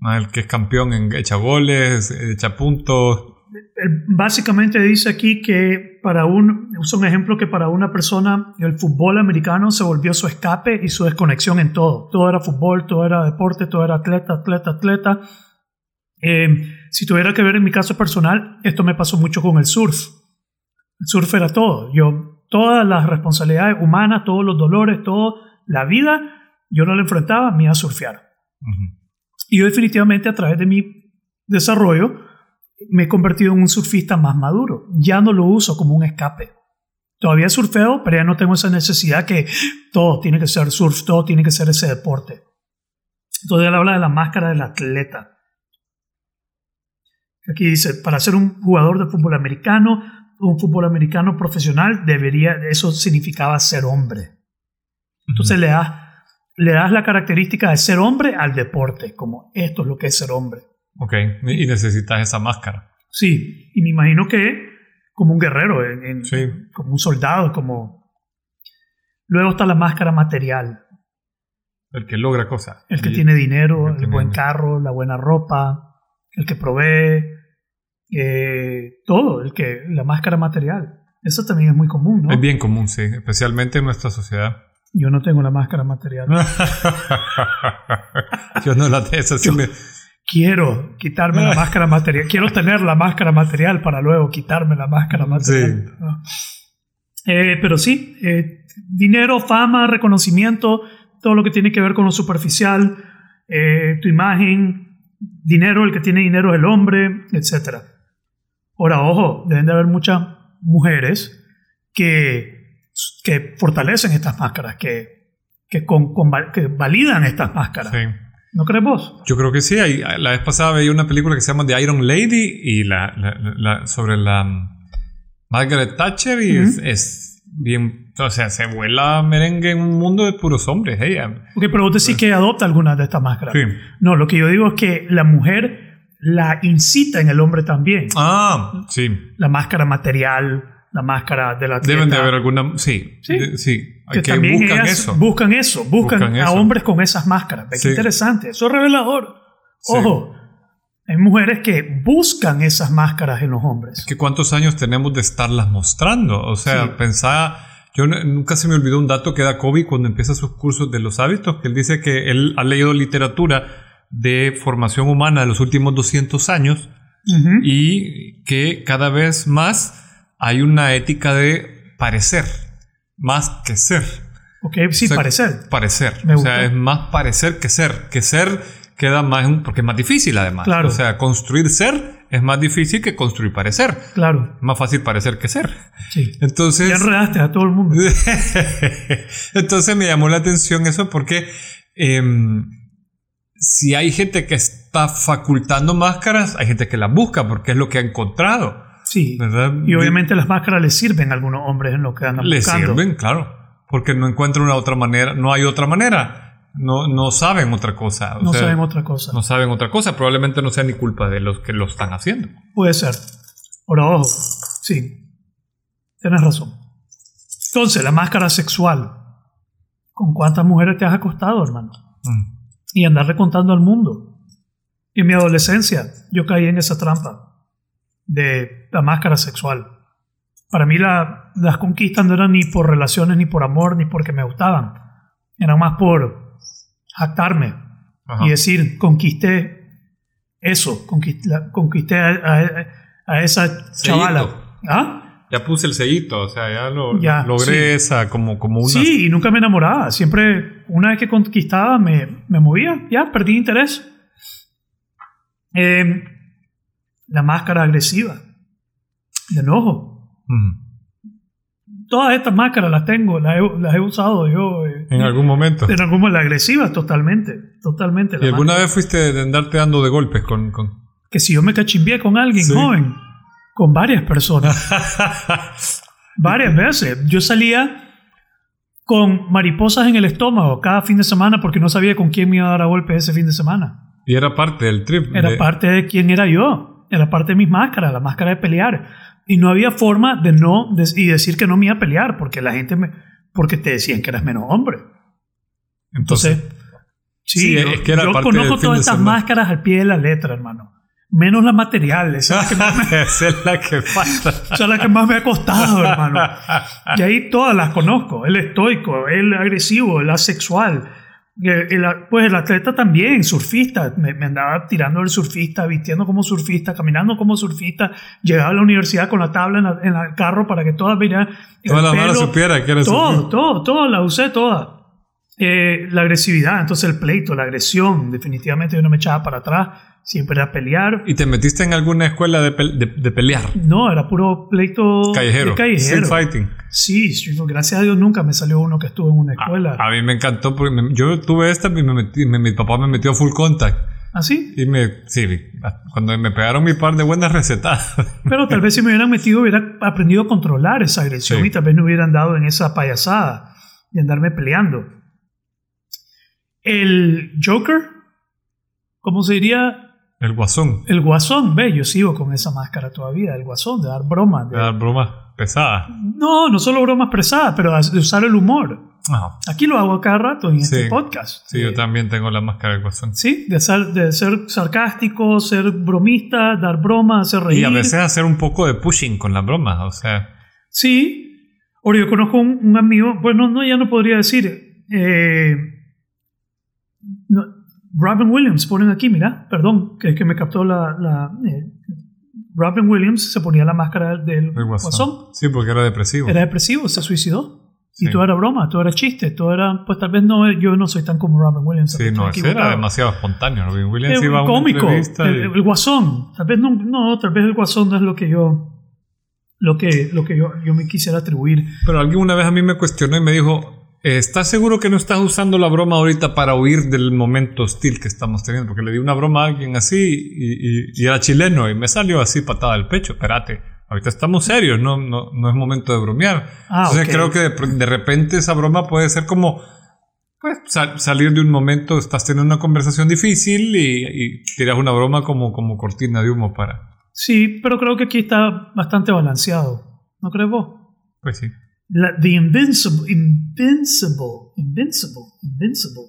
A: El que es campeón en echa goles, echa puntos,
B: Él básicamente dice aquí que para un, usa un ejemplo que para una persona el fútbol americano se volvió su escape y su desconexión en todo. Todo era fútbol, todo era deporte, todo era atleta, atleta, atleta. Eh, si tuviera que ver en mi caso personal, esto me pasó mucho con el surf. El surf era todo. Yo, todas las responsabilidades humanas, todos los dolores, toda la vida, yo no la enfrentaba, me iba a surfear. Y yo definitivamente a través de mi desarrollo me he convertido en un surfista más maduro. Ya no lo uso como un escape. Todavía surfeo, pero ya no tengo esa necesidad que todo tiene que ser surf, todo tiene que ser ese deporte. Entonces él habla de la máscara del atleta. Aquí dice, para ser un jugador de fútbol americano, un fútbol americano profesional, debería, eso significaba ser hombre. Entonces le, das, le das la característica de ser hombre al deporte, como esto es lo que es ser hombre.
A: Ok, y necesitas esa máscara.
B: Sí, y me imagino que como un guerrero, en, en-
A: Sí.
B: como un soldado, como... Luego está la máscara material,
A: El que logra cosas.
B: el que tiene dinero,
A: el
B: buen carro, la buena ropa, el que provee, eh, todo, el que la máscara material. Eso también es muy común, ¿no?
A: Es bien común, sí, especialmente en nuestra sociedad.
B: Yo no tengo la máscara material. (laughs)
A: Yo no la tengo, esa sí me-
B: Quiero quitarme la máscara material. Quiero tener la máscara material para luego quitarme la máscara material.
A: Sí.
B: ¿no? Eh, pero sí, eh, dinero, fama, reconocimiento, todo lo que tiene que ver con lo superficial, eh, tu imagen, dinero, el que tiene dinero es el hombre, etc. Ahora, ojo, deben de haber muchas mujeres que, que fortalecen estas máscaras, que, que, con- que validan estas máscaras.
A: sí.
B: ¿No crees vos?
A: Yo creo que sí. La vez pasada veía una película que se llama The Iron Lady y la, la- la- la- sobre la mm, Margaret Thatcher y es, es bien, o sea, se vuela merengue en un mundo de puros hombres. Ella.
B: Ok, pero vos decís que adopta algunas de estas máscaras.
A: Sí.
B: No, lo que yo digo es que la mujer la incita en el hombre también.
A: Ah, sí.
B: La máscara material, la máscara de la
A: Deben de haber alguna. Sí,
B: Sí.
A: de- sí.
B: que,
A: que
B: también
A: buscan
B: ellas
A: eso.
B: buscan eso, buscan,
A: Buscan
B: a
A: eso.
B: hombres con esas máscaras. Qué
A: Sí.
B: interesante, eso es revelador.
A: Sí.
B: Ojo, hay mujeres que buscan esas máscaras en los hombres.
A: que cuántos años tenemos de estarlas mostrando. O sea,
B: Sí.
A: pensaba, yo nunca se me olvidó un dato que da Kobe cuando empieza sus cursos de los hábitos, que él dice que él ha leído literatura de formación humana de los últimos 200 años
B: Ujú.
A: y que cada vez más hay una ética de parecer, más que ser.
B: Ok, sí,
A: O sea,
B: parecer.
A: Parecer.
B: Me
A: o sea, es más parecer que ser. Que ser queda más, porque es más difícil además.
B: Claro.
A: O sea, construir ser es más difícil que construir parecer.
B: Claro,
A: más fácil parecer que ser.
B: sí.
A: Entonces,
B: Ya enredaste a todo el mundo. (laughs)
A: entonces me llamó la atención eso porque em, si hay gente que está facultando máscaras, hay gente que las busca porque es lo que ha encontrado,
B: Sí.
A: ¿verdad?
B: Y obviamente las máscaras les sirven a algunos hombres en lo que andan
A: le
B: buscando.
A: sirven, claro, porque no encuentran una otra manera, no hay otra manera, no, no saben otra cosa, o
B: No
A: sea,
B: saben otra cosa.
A: no saben otra cosa, probablemente no sea ni culpa de los que lo están haciendo.
B: Puede ser. Ahora, ojo, sí. Tienes razón. Entonces, la máscara sexual. ¿Con cuántas mujeres te has acostado, hermano?
A: Mm.
B: Y andarle contando al mundo. En mi adolescencia, yo caí en esa trampa de la máscara sexual. Para mí, la- las conquistas no eran ni por relaciones, ni por amor, ni porque me gustaban. Eran más por jactarme
A: Ajá.
B: y decir, conquisté eso, conquisté, conquisté a, a- a esa chavala. ¿Ah?
A: Ya puse el sellito, o sea, ya lo
B: Ya,
A: logré
B: sí.
A: esa como, como una
B: Sí, y nunca me enamoraba. Siempre, una vez que conquistaba, me, me movía. Ya, perdí interés. Eh, la máscara agresiva. De enojo.
A: Mm.
B: Todas estas máscaras las tengo, las he, las he usado yo. eh,
A: En algún momento.
B: en algún la agresiva, totalmente. Totalmente.
A: ¿Y alguna
B: máscara.
A: vez fuiste de andarte dando de golpes con... con...
B: Que si yo me cachimbié con alguien
A: Sí.
B: joven, con varias personas. (laughs) varias veces. Yo salía con mariposas en el estómago cada fin de semana porque no sabía con quién me iba a dar a golpe ese fin de semana.
A: y era parte del trip.
B: Era
A: de-
B: parte de quién era yo. Era parte de mis máscaras, la máscara de pelear. Y no había forma de no de- y decir que no me iba a pelear porque la gente me porque te decían que eras menos hombre. Entonces, sí,
A: Sí,
B: yo,
A: es que era
B: yo
A: parte
B: conozco todas estas máscaras al pie de la letra, hermano. Menos las materiales. Esa es la que más me- (laughs)
A: Esa es la que falta. (laughs)
B: esa es la que más me ha costado, hermano. Y ahí todas las conozco. El estoico, el agresivo, el asexual, el pues el atleta también, surfista, me, me andaba tirando el surfista, vistiendo como surfista, caminando como surfista, llegaba a la universidad con la tabla en, la- en el carro para que todas vieran el
A: Toda la mano
B: pelo,
A: supiera que era
B: todo,
A: surfista.
B: todo, todo, la usé toda. Eh, la agresividad, entonces el pleito, la agresión, definitivamente yo no me echaba para atrás, siempre era pelear.
A: ¿Y te metiste en alguna escuela de, de- de pelear?
B: No, era puro pleito
A: Callejero.
B: de callejero.
A: Street fighting.
B: Sí, gracias a Dios nunca me salió uno que estuvo en una escuela.
A: A mí me encantó porque me- yo tuve esta y me metí- me- mi papá me metió a full contact.
B: ¿Ah, sí?
A: Y me, sí, cuando me pegaron mi par de buenas recetas. (laughs)
B: Pero tal vez si me hubieran metido hubiera aprendido a controlar esa agresión
A: Sí.
B: y tal vez no hubieran dado en esa payasada de andarme peleando. El Joker, ¿cómo se diría?
A: El guasón.
B: El guasón, ve, yo sigo con esa máscara todavía, el guasón, de dar bromas. de-
A: Era broma pesada.
B: No, no solo bromas presadas, pero de usar el humor.
A: Ah,
B: Aquí lo hago a cada rato en este podcast.
A: sí, yo también tengo la máscara del guasón.
B: Sí, de ser, de ser sarcástico, ser bromista, dar bromas, hacer reír.
A: Y a veces hacer un poco de pushing con las bromas, o sea,
B: Sí. Ahora yo conozco un, un amigo, bueno, no, ya no podría decir. eh, no, Robin Williams, ponen aquí, mira, perdón, que, que me captó la... la, eh, Robin Williams se ponía la máscara del
A: el guasón. Sí, porque era depresivo.
B: Era depresivo, se suicidó. Y todo era broma, todo era chiste, todo era, pues tal vez no, yo no soy tan como Robin Williams.
A: Sí, no, ese era demasiado espontáneo. Robin Williams
B: Eh,
A: iba a una
B: cómico, el,
A: y-
B: el guasón. Tal vez no, no, tal vez el guasón no es lo que yo, lo que, lo que yo, yo me quisiera atribuir.
A: Pero alguien una vez a mí me cuestionó y me dijo, ¿estás seguro que no estás usando la broma ahorita para huir del momento hostil que estamos teniendo? Porque le di una broma a alguien así y, y- y era chileno y me salió así patada al pecho. Espérate, ahorita estamos serios, no, no, no es momento de bromear.
B: Ah,
A: Entonces creo que de, repente esa broma puede ser como... Pues sal- salir de un momento, estás teniendo una conversación difícil y, y tiras una broma como, como cortina de humo para...
B: Sí, pero creo que aquí está bastante balanceado. ¿No crees vos?
A: Pues sí.
B: La, the Invincible, Invincible, Invincible, Invincible,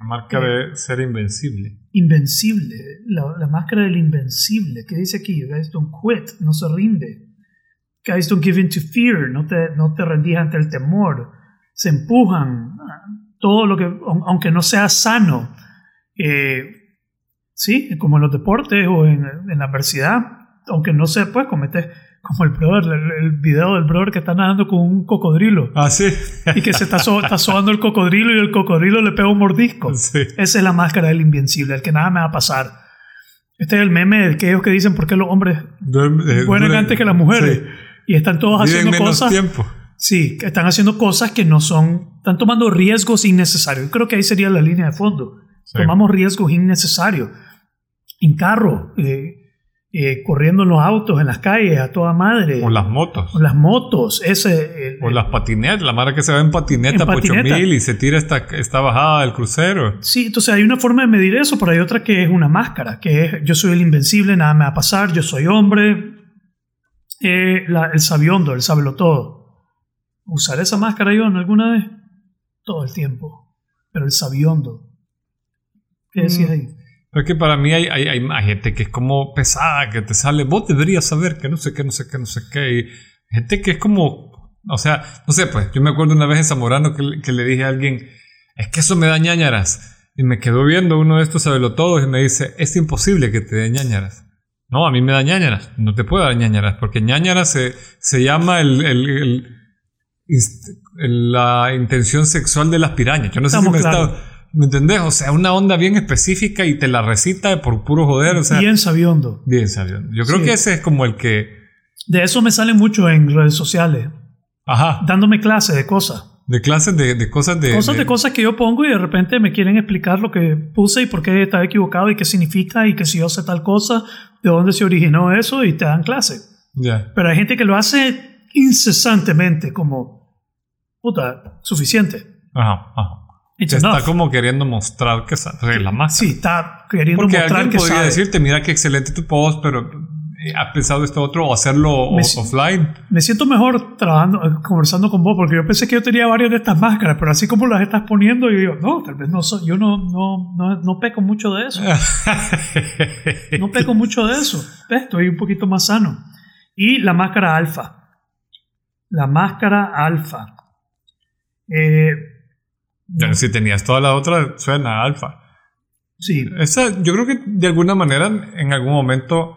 A: La marca de ser invencible.
B: Invencible, la, la máscara del Invencible. ¿Qué dice aquí? Guys don't quit, no se rinde. Guys don't give in to fear, no te, no te rendís ante el temor. Se empujan, todo lo que, aun- aunque no sea sano. Eh, sí, como en los deportes o en, en la adversidad, aunque no se pues cometes como el brother, el, el video del brother que está nadando con un cocodrilo
A: Ah, sí. (laughs)
B: y que se está, so- está sobando el cocodrilo y el cocodrilo le pega un mordisco.
A: sí.
B: Esa es la máscara del invencible, el que nada me va a pasar. Este es el meme de aquellos que dicen por qué los hombres
A: Duerme- eh,
B: mueren antes que las mujeres.
A: Sí.
B: Y están todos
A: Viven
B: haciendo
A: menos
B: cosas.
A: tiempo.
B: Sí, que están haciendo cosas que no son. Están tomando riesgos innecesarios. Creo que ahí sería la línea de fondo.
A: Sí.
B: Tomamos riesgos innecesarios. En carro, eh, eh, corriendo en los autos, en las calles, a toda madre.
A: O las motos.
B: O las motos, ese. el-
A: O las patinetas. La marca que se va en patineta
B: En
A: por
B: patineta.
A: 8000 y se tira esta, esta bajada del crucero.
B: Sí, entonces hay una forma de medir eso, pero hay otra que es una máscara, que es yo soy el invencible, nada me va a pasar, yo soy hombre, Eh, la- el sabiondo, el sábelo todo. ¿Usaré esa máscara yo en alguna vez? Todo el tiempo. Pero el sabiondo. ¿Qué decías
A: Mm.
B: ahí?
A: Pero es que para mí hay, hay, hay más gente que es como pesada, que te sale, vos deberías saber que no sé qué, no sé qué, no sé qué. Y gente que es como, o sea, no sé, pues yo me acuerdo una vez en Zamorano que, que le dije a alguien, es que eso me da ñañaras. Y me quedó viendo uno de estos sabelotodos y me dice, es imposible que te dé ñañaras. No, a mí me da ñañaras. No te puedo dar ñañaras, porque ñañaras se, se llama el, el- el- la intención sexual de las pirañas. Yo no sé
B: Estamos
A: si me
B: claros.
A: está... ¿Me entendés? O sea, una onda bien específica y te la recita por puro joder. O sea, bien,
B: Bien sabiondo.
A: Yo creo
B: Sí.
A: que ese es como el que.
B: De eso me sale mucho en redes sociales,
A: Ajá.
B: dándome clases de cosas.
A: De clases de, de cosas de.
B: cosas de cosas que yo pongo y de repente me quieren explicar lo que puse y por qué estaba equivocado y qué significa y que si yo sé tal cosa, de dónde se originó eso y te dan clase.
A: Ya.
B: Pero hay gente que lo hace incesantemente como, puta, suficiente.
A: Ajá. Ajá.
B: It's
A: está
B: enough.
A: como queriendo mostrar que sabe la más.
B: Sí, está queriendo
A: Porque
B: mostrar
A: alguien
B: que
A: podría
B: sabe.
A: decirte, mira qué excelente tu post, pero eh, has pensado esto otro o hacerlo
B: Me
A: offline.
B: Me siento mejor trabajando, eh, conversando con vos porque yo pensé que yo tenía varias de estas máscaras, pero así como las estás poniendo, yo digo, no, tal vez no soy, yo no, no, no, no peco mucho de eso. (laughs) No peco mucho de eso. Estoy un poquito más sano. Y la máscara alfa. La máscara alfa. Eh,
A: Ya, Si tenías toda la otra, suena alfa.
B: Sí,
A: Esa, yo creo que de alguna manera, en algún momento,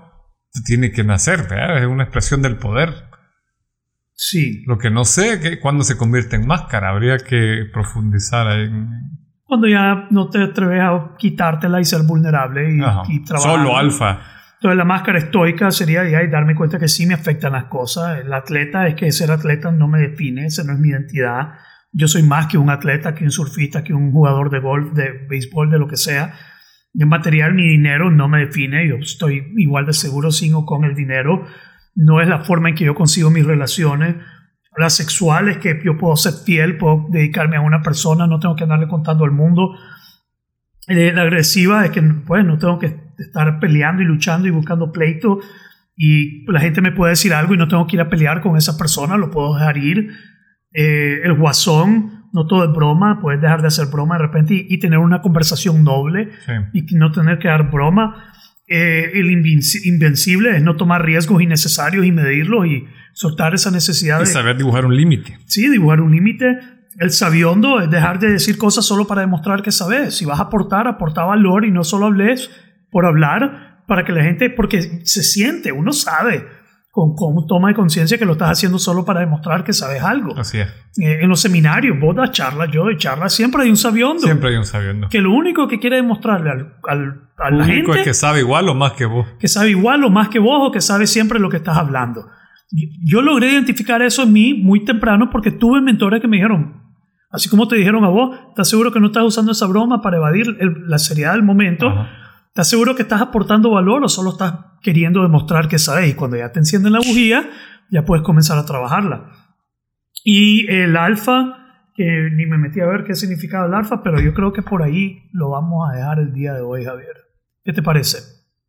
A: te tiene que nacer, ¿verdad? Es una expresión del poder.
B: sí.
A: Lo que no sé es cuándo se convierte en máscara. Habría que profundizar en.
B: Cuando ya no te atreves a quitártela y ser vulnerable y, trabajar.
A: Solo alfa.
B: Entonces la máscara estoica sería ya y darme cuenta que sí me afectan las cosas. El atleta es que ser atleta no me define, esa no es mi identidad. Yo soy más que un atleta, que un surfista, que un jugador de golf, de béisbol, de lo que sea. Ni material ni dinero no me define. Yo estoy igual de seguro sin o con el dinero. No es la forma en que yo consigo mis relaciones. Las sexuales, que yo puedo ser fiel, puedo dedicarme a una persona, no tengo que andarle contando al mundo. Eh, la agresiva es que pues, no tengo que estar peleando y luchando y buscando pleito y la gente me puede decir algo y no tengo que ir a pelear con esa persona, lo puedo dejar ir. Eh, el guasón, no todo es broma, puedes dejar de hacer broma de repente y, y tener una conversación noble
A: Sí.
B: y no tener que dar broma. Eh, el invencible es no tomar riesgos innecesarios y medirlos y soltar esa necesidad
A: Y
B: de
A: saber dibujar un límite.
B: sí, dibujar un límite. El sabiondo es dejar de decir cosas solo para demostrar que sabes. Si vas a aportar, aporta valor y no solo hables por hablar para que la gente, porque se siente, uno sabe con, con toma de conciencia que lo estás haciendo solo para demostrar que sabes algo.
A: Así es.
B: Eh, en los seminarios, vos das charlas, yo doy charlas, siempre hay un sabiondo
A: Siempre hay un sabiendo.
B: que lo único que quiere demostrarle al, al- a
A: Lo
B: la
A: único
B: gente
A: es que sabe igual o más que vos.
B: que sabe igual o más que vos o que sabe siempre lo que estás hablando. Yo- Yo logré identificar eso en mí muy temprano porque tuve mentores que me dijeron, así como te dijeron a vos, ¿estás seguro que no estás usando esa broma para evadir el- la seriedad del momento?
A: Ajá.
B: ¿Estás seguro que estás aportando valor o solo estás queriendo demostrar que sabes? Y cuando ya te encienden la bujía, ya puedes comenzar a trabajarla. Y el alfa, que ni me metí a ver qué significaba el alfa, pero yo creo que por ahí lo vamos a dejar el día de hoy, Javier. ¿Qué te parece?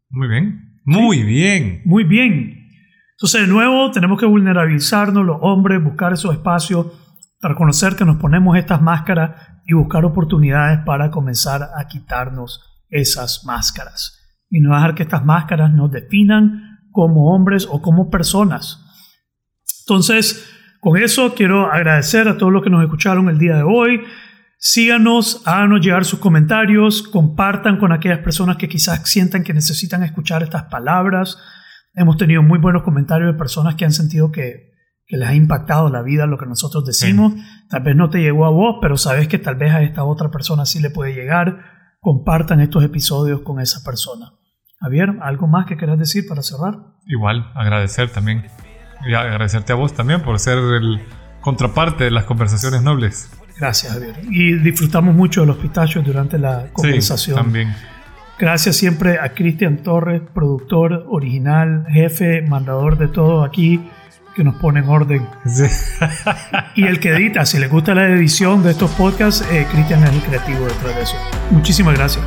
A: Muy bien. Muy bien.
B: Muy bien. Entonces, de nuevo, tenemos que vulnerabilizarnos los hombres, buscar esos espacios, reconocer que nos ponemos estas máscaras y buscar oportunidades para comenzar a quitarnos esas máscaras. Y no dejar que estas máscaras nos definan como hombres o como personas. Entonces, con eso quiero agradecer a todos los que nos escucharon el día de hoy. Síganos, háganos llegar sus comentarios, compartan con aquellas personas que quizás sientan que necesitan escuchar estas palabras. Hemos tenido muy buenos comentarios de personas que han sentido que, que les ha impactado la vida lo que nosotros decimos. Tal vez no te llegó a vos, pero sabes que tal vez a esta otra persona sí le puede llegar. Compartan estos episodios con esa persona. Javier, ¿algo más que quieras decir para cerrar?
A: Igual, agradecer también. Y agradecerte a vos también por ser el contraparte de las conversaciones nobles.
B: Gracias, Javier. Y disfrutamos mucho de los pistachos durante la conversación.
A: Sí, también.
B: Gracias siempre a Cristian Torres, productor original, jefe, mandador de todo aquí, que nos pone en orden.
A: Sí.
B: Y el que edita, si les gusta la edición de estos podcasts, eh, Cristian es el creativo detrás de eso. Muchísimas gracias.